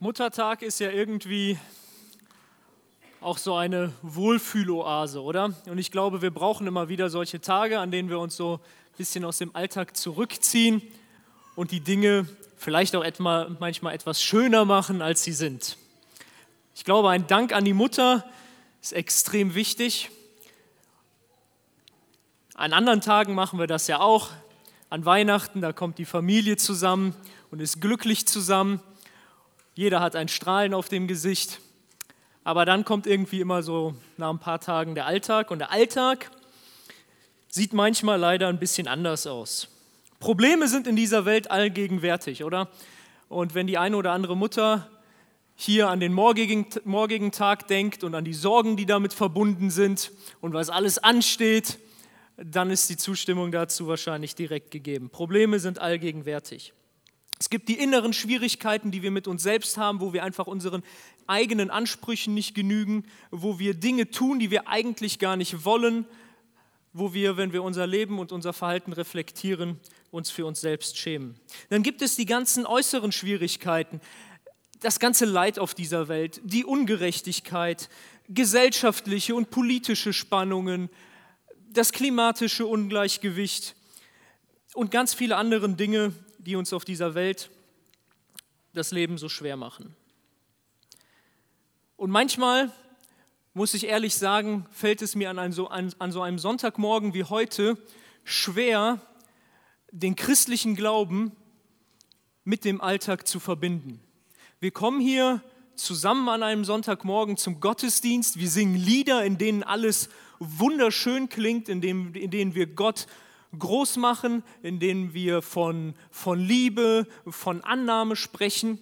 Muttertag ist ja irgendwie auch so eine Wohlfühloase, oder? Und ich glaube, wir brauchen immer wieder solche Tage, an denen wir uns so ein bisschen aus dem Alltag zurückziehen und die Dinge vielleicht auch etwa, manchmal etwas schöner machen, als sie sind. Ich glaube, ein Dank an die Mutter ist extrem wichtig. An anderen Tagen machen wir das ja auch. An Weihnachten, da kommt die Familie zusammen und ist glücklich zusammen. Jeder hat ein Strahlen auf dem Gesicht. Aber dann kommt irgendwie immer so nach ein paar Tagen der Alltag. Und der Alltag sieht manchmal leider ein bisschen anders aus. Probleme sind in dieser Welt allgegenwärtig, oder? Und wenn die eine oder andere Mutter hier an den morgigen, morgigen Tag denkt und an die Sorgen, die damit verbunden sind und was alles ansteht, dann ist die Zustimmung dazu wahrscheinlich direkt gegeben. Probleme sind allgegenwärtig. Es gibt die inneren Schwierigkeiten, die wir mit uns selbst haben, wo wir einfach unseren eigenen Ansprüchen nicht genügen, wo wir Dinge tun, die wir eigentlich gar nicht wollen, wo wir, wenn wir unser Leben und unser Verhalten reflektieren, uns für uns selbst schämen. Dann gibt es die ganzen äußeren Schwierigkeiten, das ganze Leid auf dieser Welt, die Ungerechtigkeit, gesellschaftliche und politische Spannungen, das klimatische Ungleichgewicht und ganz viele andere Dinge, die uns auf dieser Welt das Leben so schwer machen. Und manchmal, muss ich ehrlich sagen, fällt es mir an, so, an, an so einem Sonntagmorgen wie heute schwer, den christlichen Glauben mit dem Alltag zu verbinden. Wir kommen hier zusammen an einem Sonntagmorgen zum Gottesdienst, wir singen Lieder, in denen alles wunderschön klingt, in, dem, in denen wir Gott groß machen, in denen wir von, von Liebe, von Annahme sprechen.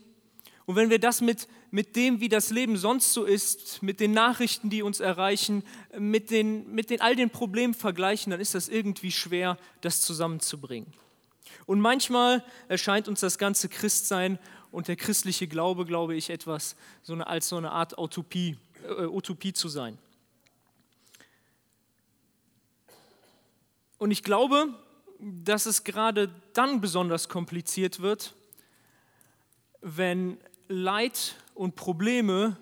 Und wenn wir das mit, mit dem, wie das Leben sonst so ist, mit den Nachrichten, die uns erreichen, mit, den, mit den, all den Problemen vergleichen, dann ist das irgendwie schwer, das zusammenzubringen. Und manchmal erscheint uns das ganze Christsein und der christliche Glaube, glaube ich, etwas so eine, als so eine Art Utopie, äh, Utopie zu sein. Und ich glaube, dass es gerade dann besonders kompliziert wird, wenn Leid und Probleme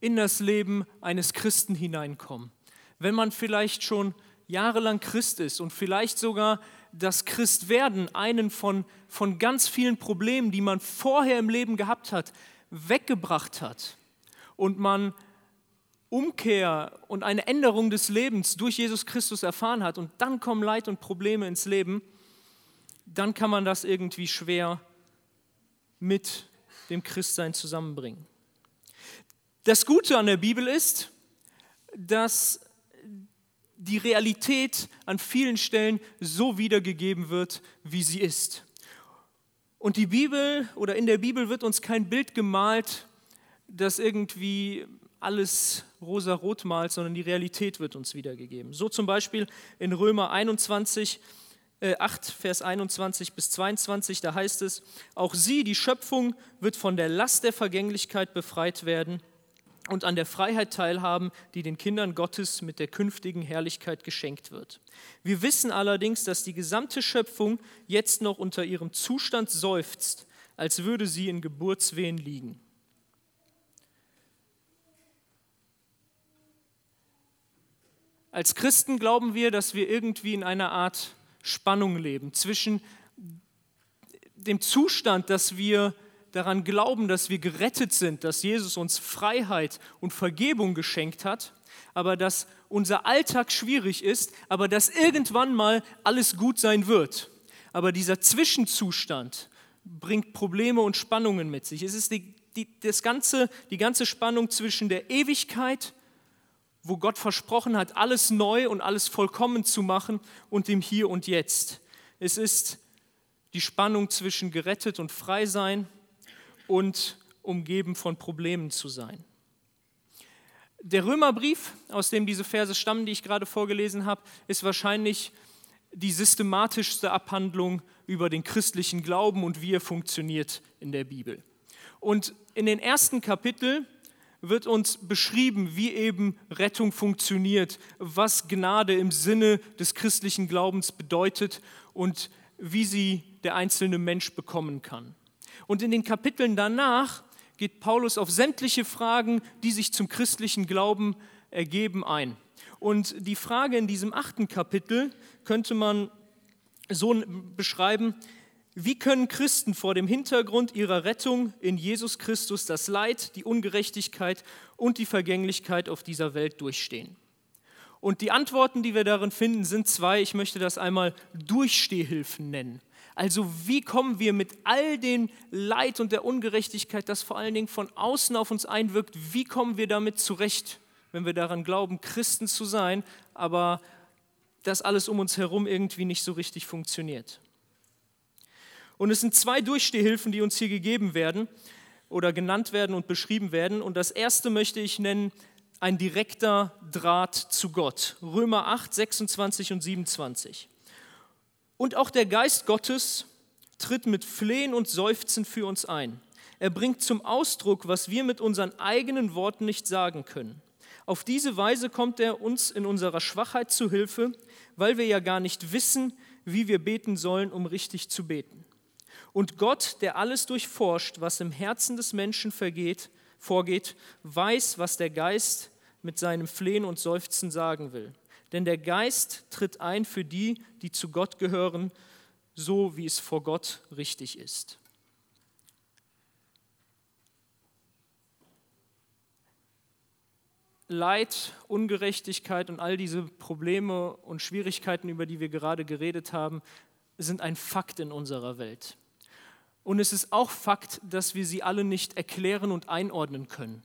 in das Leben eines Christen hineinkommen. Wenn man vielleicht schon jahrelang Christ ist und vielleicht sogar das Christwerden einen von, von ganz vielen Problemen, die man vorher im Leben gehabt hat, weggebracht hat und man Umkehr und eine Änderung des Lebens durch Jesus Christus erfahren hat und dann kommen Leid und Probleme ins Leben, dann kann man das irgendwie schwer mit dem Christsein zusammenbringen. Das Gute an der Bibel ist, dass die Realität an vielen Stellen so wiedergegeben wird, wie sie ist. Und die Bibel oder in der Bibel wird uns kein Bild gemalt, das irgendwie alles rosa-rot malt, sondern die Realität wird uns wiedergegeben. So zum Beispiel in Römer 21, äh, 8, Vers 21 bis 22, da heißt es, auch sie, die Schöpfung, wird von der Last der Vergänglichkeit befreit werden und an der Freiheit teilhaben, die den Kindern Gottes mit der künftigen Herrlichkeit geschenkt wird. Wir wissen allerdings, dass die gesamte Schöpfung jetzt noch unter ihrem Zustand seufzt, als würde sie in Geburtswehen liegen. Als Christen glauben wir, dass wir irgendwie in einer Art Spannung leben zwischen dem Zustand, dass wir daran glauben, dass wir gerettet sind, dass Jesus uns Freiheit und Vergebung geschenkt hat, aber dass unser Alltag schwierig ist, aber dass irgendwann mal alles gut sein wird. Aber dieser Zwischenzustand bringt Probleme und Spannungen mit sich. Es ist die, die, das ganze, die ganze Spannung zwischen der Ewigkeit wo Gott versprochen hat, alles neu und alles vollkommen zu machen und dem Hier und Jetzt. Es ist die Spannung zwischen gerettet und frei sein und umgeben von Problemen zu sein. Der Römerbrief, aus dem diese Verse stammen, die ich gerade vorgelesen habe, ist wahrscheinlich die systematischste Abhandlung über den christlichen Glauben und wie er funktioniert in der Bibel. Und in den ersten Kapiteln wird uns beschrieben, wie eben Rettung funktioniert, was Gnade im Sinne des christlichen Glaubens bedeutet und wie sie der einzelne Mensch bekommen kann. Und in den Kapiteln danach geht Paulus auf sämtliche Fragen, die sich zum christlichen Glauben ergeben, ein. Und die Frage in diesem achten Kapitel könnte man so beschreiben, wie können Christen vor dem Hintergrund ihrer Rettung in Jesus Christus das Leid, die Ungerechtigkeit und die Vergänglichkeit auf dieser Welt durchstehen? Und die Antworten, die wir darin finden, sind zwei. Ich möchte das einmal Durchstehhilfen nennen. Also wie kommen wir mit all dem Leid und der Ungerechtigkeit, das vor allen Dingen von außen auf uns einwirkt, wie kommen wir damit zurecht, wenn wir daran glauben, Christen zu sein, aber das alles um uns herum irgendwie nicht so richtig funktioniert. Und es sind zwei Durchstehhilfen, die uns hier gegeben werden oder genannt werden und beschrieben werden. Und das erste möchte ich nennen, ein direkter Draht zu Gott. Römer 8, 26 und 27. Und auch der Geist Gottes tritt mit Flehen und Seufzen für uns ein. Er bringt zum Ausdruck, was wir mit unseren eigenen Worten nicht sagen können. Auf diese Weise kommt er uns in unserer Schwachheit zu Hilfe, weil wir ja gar nicht wissen, wie wir beten sollen, um richtig zu beten. Und Gott, der alles durchforscht, was im Herzen des Menschen vergeht, vorgeht, weiß, was der Geist mit seinem Flehen und Seufzen sagen will. Denn der Geist tritt ein für die, die zu Gott gehören, so wie es vor Gott richtig ist. Leid, Ungerechtigkeit und all diese Probleme und Schwierigkeiten, über die wir gerade geredet haben, sind ein Fakt in unserer Welt. Und es ist auch Fakt, dass wir sie alle nicht erklären und einordnen können.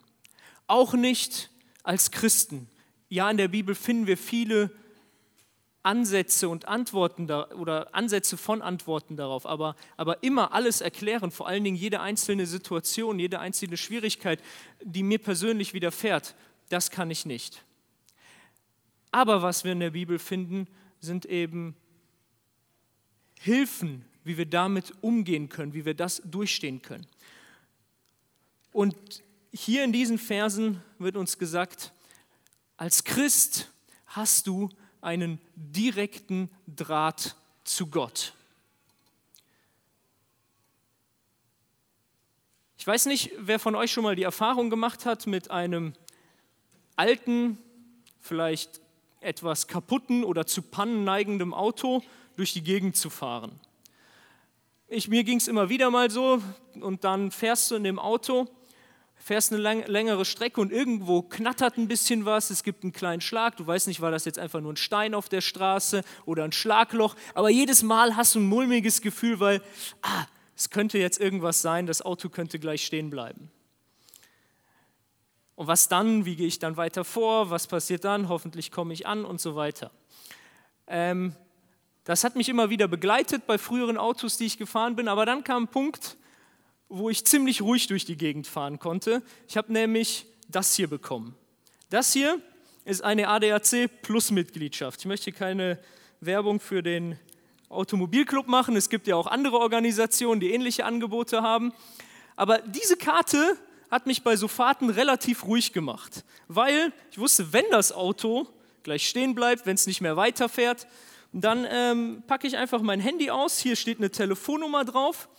Auch nicht als Christen. Ja, in der Bibel finden wir viele Ansätze und Antworten da, oder Ansätze von Antworten darauf, aber, aber immer alles erklären, vor allen Dingen jede einzelne Situation, jede einzelne Schwierigkeit, die mir persönlich widerfährt, das kann ich nicht. Aber was wir in der Bibel finden, sind eben Hilfen, wie wir damit umgehen können, wie wir das durchstehen können. Und hier in diesen Versen wird uns gesagt, als Christ hast du einen direkten Draht zu Gott. Ich weiß nicht, wer von euch schon mal die Erfahrung gemacht hat, mit einem alten, vielleicht etwas kaputten oder zu Pannen neigendem Auto durch die Gegend zu fahren. Ich, mir ging es immer wieder mal so und dann fährst du in dem Auto, fährst eine lang, längere Strecke und irgendwo knattert ein bisschen was, es gibt einen kleinen Schlag, du weißt nicht, war das jetzt einfach nur ein Stein auf der Straße oder ein Schlagloch, aber jedes Mal hast du ein mulmiges Gefühl, weil ah, es könnte jetzt irgendwas sein, das Auto könnte gleich stehen bleiben. Und was dann? Wie gehe ich dann weiter vor? Was passiert dann? Hoffentlich komme ich an und so weiter. Ähm, das hat mich immer wieder begleitet bei früheren Autos, die ich gefahren bin, aber dann kam ein Punkt, wo ich ziemlich ruhig durch die Gegend fahren konnte. Ich habe nämlich das hier bekommen. Das hier ist eine ADAC Plus Mitgliedschaft. Ich möchte keine Werbung für den Automobilclub machen. Es gibt ja auch andere Organisationen, die ähnliche Angebote haben. Aber diese Karte hat mich bei so Fahrten relativ ruhig gemacht, weil ich wusste, wenn das Auto gleich stehen bleibt, wenn es nicht mehr weiterfährt, dann ähm, packe ich einfach mein Handy aus. Hier steht eine Telefonnummer drauf.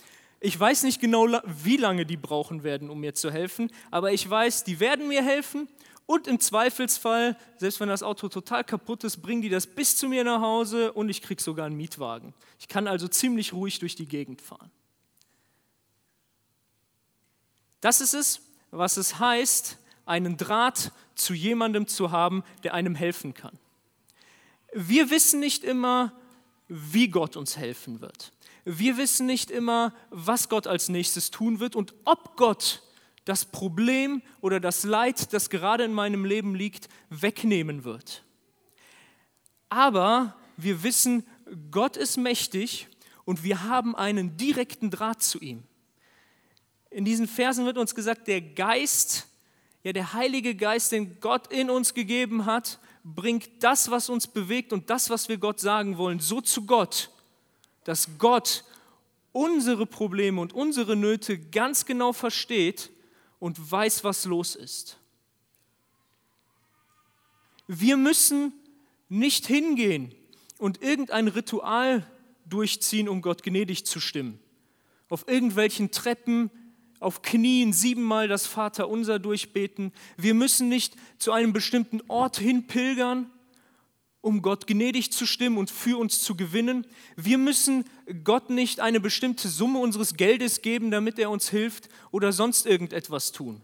Ich weiß nicht genau, wie lange die brauchen werden, um mir zu helfen, aber ich weiß, die werden mir helfen. Und im Zweifelsfall, selbst wenn das Auto total kaputt ist, bringen die das bis zu mir nach Hause und ich kriege sogar einen Mietwagen. Ich kann also ziemlich ruhig durch die Gegend fahren. Das ist es, was es heißt, einen Draht zu jemandem zu haben, der einem helfen kann. Wir wissen nicht immer, wie Gott uns helfen wird. Wir wissen nicht immer, was Gott als nächstes tun wird und ob Gott das Problem oder das Leid, das gerade in meinem Leben liegt, wegnehmen wird. Aber wir wissen, Gott ist mächtig und wir haben einen direkten Draht zu ihm. In diesen Versen wird uns gesagt, der Geist, ja der Heilige Geist, den Gott in uns gegeben hat, bringt das, was uns bewegt und das, was wir Gott sagen wollen, so zu Gott, dass Gott unsere Probleme und unsere Nöte ganz genau versteht und weiß, was los ist. Wir müssen nicht hingehen und irgendein Ritual durchziehen, um Gott gnädig zu stimmen. Auf irgendwelchen Treppen auf Knien siebenmal das Vaterunser durchbeten. Wir müssen nicht zu einem bestimmten Ort hin pilgern, um Gott gnädig zu stimmen und für uns zu gewinnen. Wir müssen Gott nicht eine bestimmte Summe unseres Geldes geben, damit er uns hilft oder sonst irgendetwas tun.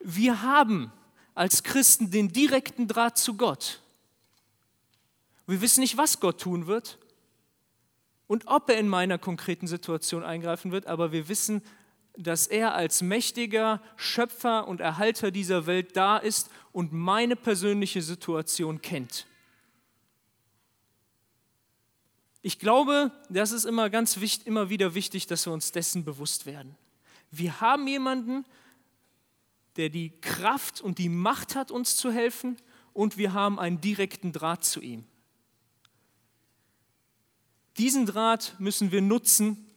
Wir haben als Christen den direkten Draht zu Gott. Wir wissen nicht, was Gott tun wird und ob er in meiner konkreten Situation eingreifen wird, aber wir wissen, dass er als mächtiger Schöpfer und Erhalter dieser Welt da ist und meine persönliche Situation kennt. Ich glaube, das ist immer ganz wichtig, immer wieder wichtig, dass wir uns dessen bewusst werden. Wir haben jemanden, der die Kraft und die Macht hat, uns zu helfen, und wir haben einen direkten Draht zu ihm. Diesen Draht müssen wir nutzen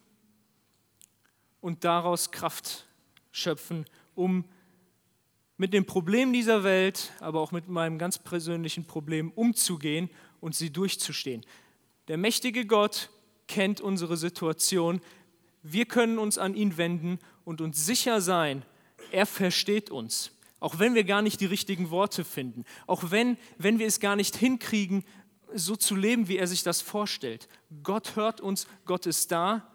und daraus Kraft schöpfen, um mit den Problemen dieser Welt, aber auch mit meinem ganz persönlichen Problem umzugehen und sie durchzustehen. Der mächtige Gott kennt unsere Situation. Wir können uns an ihn wenden und uns sicher sein, er versteht uns. Auch wenn wir gar nicht die richtigen Worte finden. Auch wenn, wenn wir es gar nicht hinkriegen, so zu leben, wie er sich das vorstellt. Gott hört uns, Gott ist da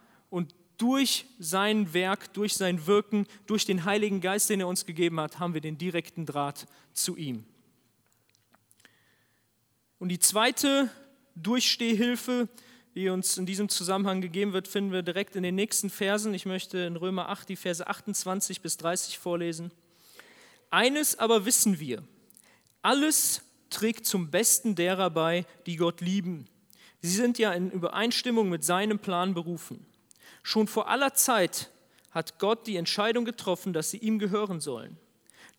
durch sein Werk, durch sein Wirken, durch den Heiligen Geist, den er uns gegeben hat, haben wir den direkten Draht zu ihm. Und die zweite Durchstehhilfe, die uns in diesem Zusammenhang gegeben wird, finden wir direkt in den nächsten Versen. Ich möchte in Römer 8 die Verse 28 bis 30 vorlesen. Eines aber wissen wir, alles trägt zum Besten derer bei, die Gott lieben. Sie sind ja in Übereinstimmung mit seinem Plan berufen. Schon vor aller Zeit hat Gott die Entscheidung getroffen, dass sie ihm gehören sollen.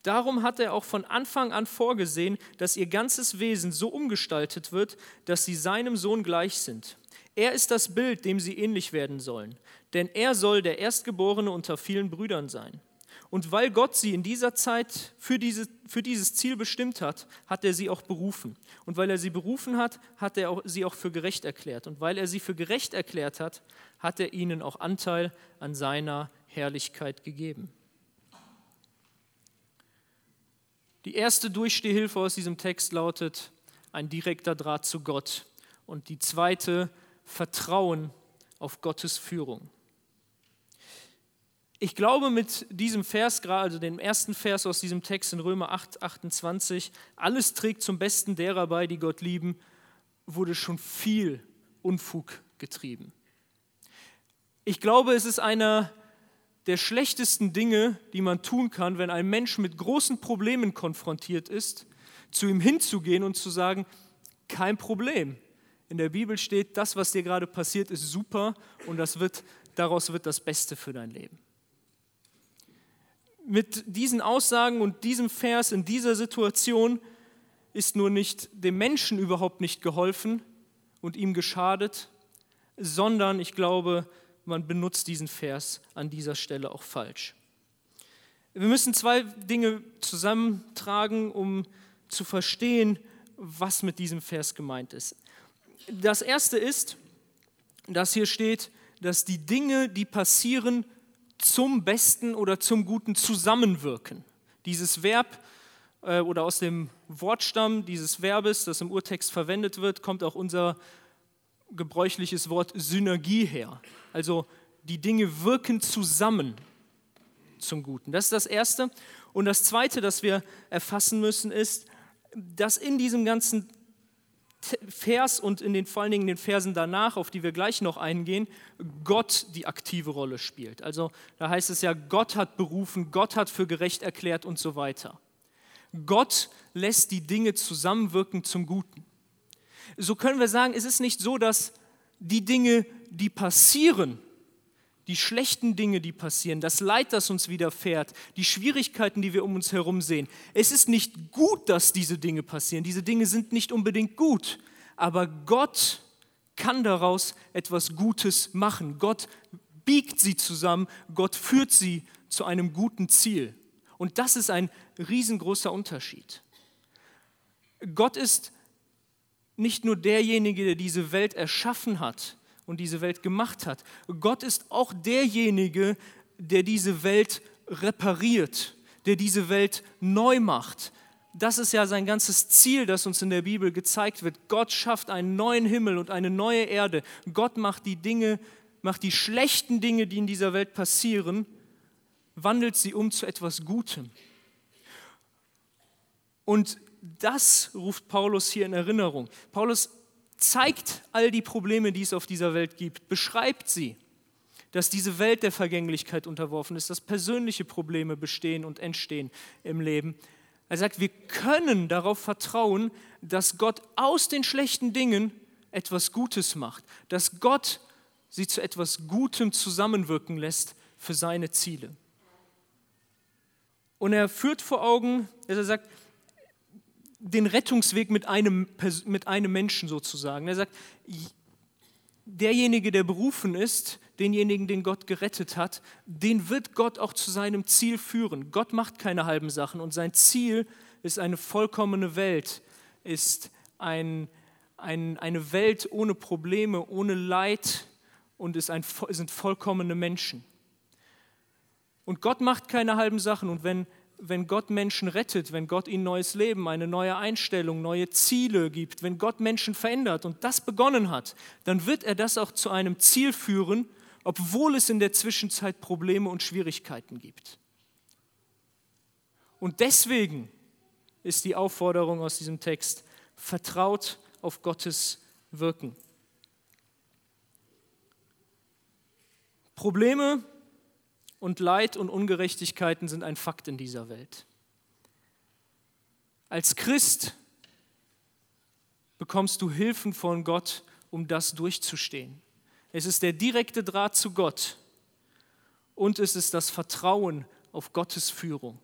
Darum hat er auch von Anfang an vorgesehen, dass ihr ganzes Wesen so umgestaltet wird, dass sie seinem Sohn gleich sind. Er ist das Bild, dem sie ähnlich werden sollen, denn er soll der Erstgeborene unter vielen Brüdern sein. Und weil Gott sie in dieser Zeit für, diese, für dieses Ziel bestimmt hat, hat er sie auch berufen. Und weil er sie berufen hat, hat er auch, sie auch für gerecht erklärt. Und weil er sie für gerecht erklärt hat, hat er ihnen auch Anteil an seiner Herrlichkeit gegeben. Die erste Durchstehhilfe aus diesem Text lautet ein direkter Draht zu Gott. Und die zweite Vertrauen auf Gottes Führung. Ich glaube mit diesem Vers, gerade also dem ersten Vers aus diesem Text in Römer 8, 28, alles trägt zum Besten derer bei, die Gott lieben, wurde schon viel Unfug getrieben. Ich glaube, es ist einer der schlechtesten Dinge, die man tun kann, wenn ein Mensch mit großen Problemen konfrontiert ist, zu ihm hinzugehen und zu sagen, kein Problem. In der Bibel steht, das, was dir gerade passiert, ist super und das wird, daraus wird das Beste für dein Leben mit diesen Aussagen und diesem Vers in dieser Situation ist nur nicht dem Menschen überhaupt nicht geholfen und ihm geschadet, sondern ich glaube, man benutzt diesen Vers an dieser Stelle auch falsch. Wir müssen zwei Dinge zusammentragen, um zu verstehen, was mit diesem Vers gemeint ist. Das erste ist, dass hier steht, dass die Dinge, die passieren, zum Besten oder zum Guten zusammenwirken. Dieses Verb äh, oder aus dem Wortstamm dieses Verbes, das im Urtext verwendet wird, kommt auch unser gebräuchliches Wort Synergie her. Also die Dinge wirken zusammen zum Guten. Das ist das Erste. Und das Zweite, das wir erfassen müssen, ist, dass in diesem ganzen Vers und in den, vor allen Dingen in den Versen danach, auf die wir gleich noch eingehen, Gott die aktive Rolle spielt. Also da heißt es ja, Gott hat berufen, Gott hat für gerecht erklärt und so weiter. Gott lässt die Dinge zusammenwirken zum Guten. So können wir sagen, es ist nicht so, dass die Dinge, die passieren, die schlechten Dinge, die passieren, das Leid, das uns widerfährt, die Schwierigkeiten, die wir um uns herum sehen. Es ist nicht gut, dass diese Dinge passieren. Diese Dinge sind nicht unbedingt gut. Aber Gott kann daraus etwas Gutes machen. Gott biegt sie zusammen. Gott führt sie zu einem guten Ziel. Und das ist ein riesengroßer Unterschied. Gott ist nicht nur derjenige, der diese Welt erschaffen hat, und diese Welt gemacht hat. Gott ist auch derjenige, der diese Welt repariert, der diese Welt neu macht. Das ist ja sein ganzes Ziel, das uns in der Bibel gezeigt wird. Gott schafft einen neuen Himmel und eine neue Erde. Gott macht die Dinge, macht die schlechten Dinge, die in dieser Welt passieren, wandelt sie um zu etwas Gutem. Und das ruft Paulus hier in Erinnerung. Paulus zeigt all die Probleme, die es auf dieser Welt gibt, beschreibt sie, dass diese Welt der Vergänglichkeit unterworfen ist, dass persönliche Probleme bestehen und entstehen im Leben. Er sagt, wir können darauf vertrauen, dass Gott aus den schlechten Dingen etwas Gutes macht, dass Gott sie zu etwas Gutem zusammenwirken lässt für seine Ziele. Und er führt vor Augen, dass er sagt, den Rettungsweg mit einem, mit einem Menschen sozusagen. Er sagt, derjenige, der berufen ist, denjenigen, den Gott gerettet hat, den wird Gott auch zu seinem Ziel führen. Gott macht keine halben Sachen und sein Ziel ist eine vollkommene Welt, ist ein, ein, eine Welt ohne Probleme, ohne Leid und ist ein, sind vollkommene Menschen. Und Gott macht keine halben Sachen und wenn wenn Gott Menschen rettet, wenn Gott ihnen neues Leben, eine neue Einstellung, neue Ziele gibt, wenn Gott Menschen verändert und das begonnen hat, dann wird er das auch zu einem Ziel führen, obwohl es in der Zwischenzeit Probleme und Schwierigkeiten gibt. Und deswegen ist die Aufforderung aus diesem Text, vertraut auf Gottes Wirken. Probleme und Leid und Ungerechtigkeiten sind ein Fakt in dieser Welt. Als Christ bekommst du Hilfen von Gott, um das durchzustehen. Es ist der direkte Draht zu Gott und es ist das Vertrauen auf Gottes Führung.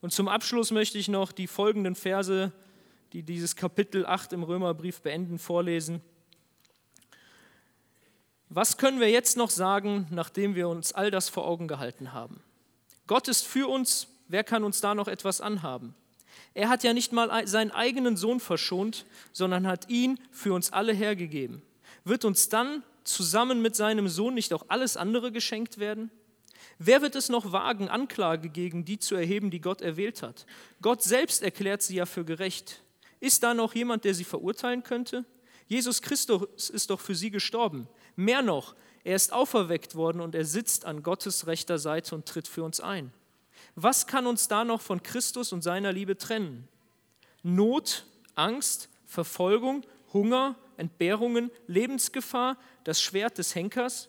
Und zum Abschluss möchte ich noch die folgenden Verse, die dieses Kapitel 8 im Römerbrief beenden, vorlesen. Was können wir jetzt noch sagen, nachdem wir uns all das vor Augen gehalten haben? Gott ist für uns, wer kann uns da noch etwas anhaben? Er hat ja nicht mal seinen eigenen Sohn verschont, sondern hat ihn für uns alle hergegeben. Wird uns dann zusammen mit seinem Sohn nicht auch alles andere geschenkt werden? Wer wird es noch wagen, Anklage gegen die zu erheben, die Gott erwählt hat? Gott selbst erklärt sie ja für gerecht. Ist da noch jemand, der sie verurteilen könnte? Jesus Christus ist doch für sie gestorben. Mehr noch, er ist auferweckt worden und er sitzt an Gottes rechter Seite und tritt für uns ein. Was kann uns da noch von Christus und seiner Liebe trennen? Not, Angst, Verfolgung, Hunger, Entbehrungen, Lebensgefahr, das Schwert des Henkers?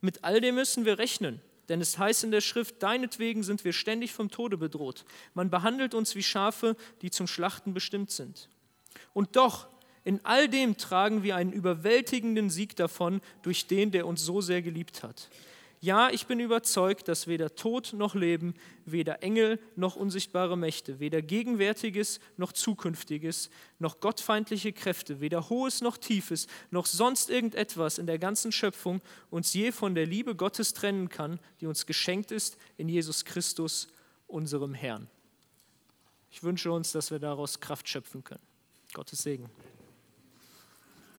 Mit all dem müssen wir rechnen. Denn es heißt in der Schrift, deinetwegen sind wir ständig vom Tode bedroht. Man behandelt uns wie Schafe, die zum Schlachten bestimmt sind. Und doch, in all dem tragen wir einen überwältigenden Sieg davon durch den, der uns so sehr geliebt hat. Ja, ich bin überzeugt, dass weder Tod noch Leben, weder Engel noch unsichtbare Mächte, weder Gegenwärtiges noch Zukünftiges, noch gottfeindliche Kräfte, weder Hohes noch Tiefes, noch sonst irgendetwas in der ganzen Schöpfung uns je von der Liebe Gottes trennen kann, die uns geschenkt ist in Jesus Christus, unserem Herrn. Ich wünsche uns, dass wir daraus Kraft schöpfen können. Gottes Segen.